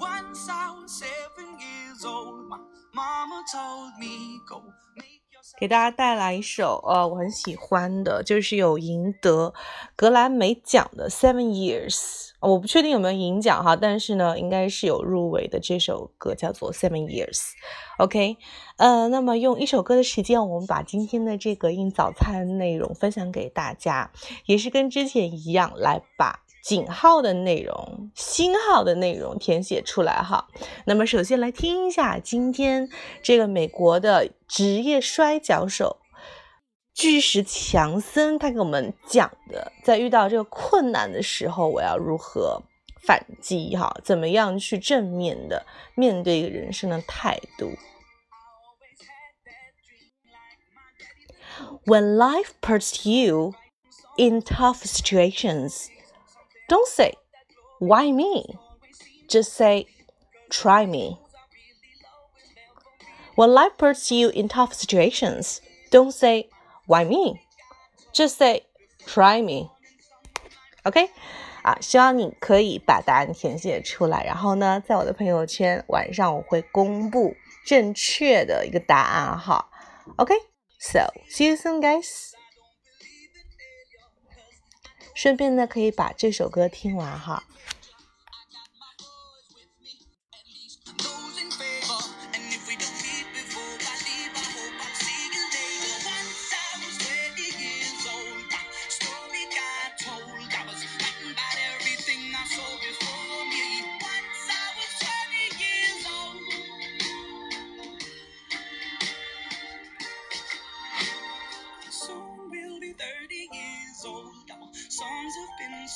Once I was seven years old, my mama told me go make your 给大家带来一首呃我很喜欢的，就是有赢得格莱美奖的《Seven Years》。我不确定有没有赢奖哈，但是呢，应该是有入围的。这首歌叫做《Seven Years》。OK，呃，那么用一首歌的时间，我们把今天的这个印早餐内容分享给大家，也是跟之前一样，来把井号的内容、星号的内容填写出来哈。那么首先来听一下今天这个美国的职业摔跤手巨石强森他给我们讲的，在遇到这个困难的时候，我要如何反击哈？怎么样去正面的面对人生的态度？When life puts you in tough situations, don't say, why me? Just say, try me. When life puts you in tough situations, don't say, why me? Just say, try me. OK，啊，希望你可以把答案填写出来，然后呢，在我的朋友圈晚上我会公布正确的一个答案哈。OK，so、see you soon, guys. 顺便呢，可以把这首歌听完哈。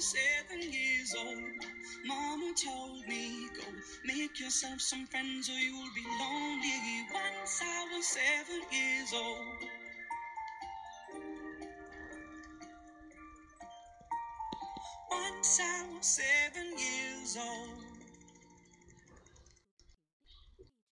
seven years old, Mama told me, Go make yourself some friends or you'll be lonely. Once I was seven years old. Once I was seven years old.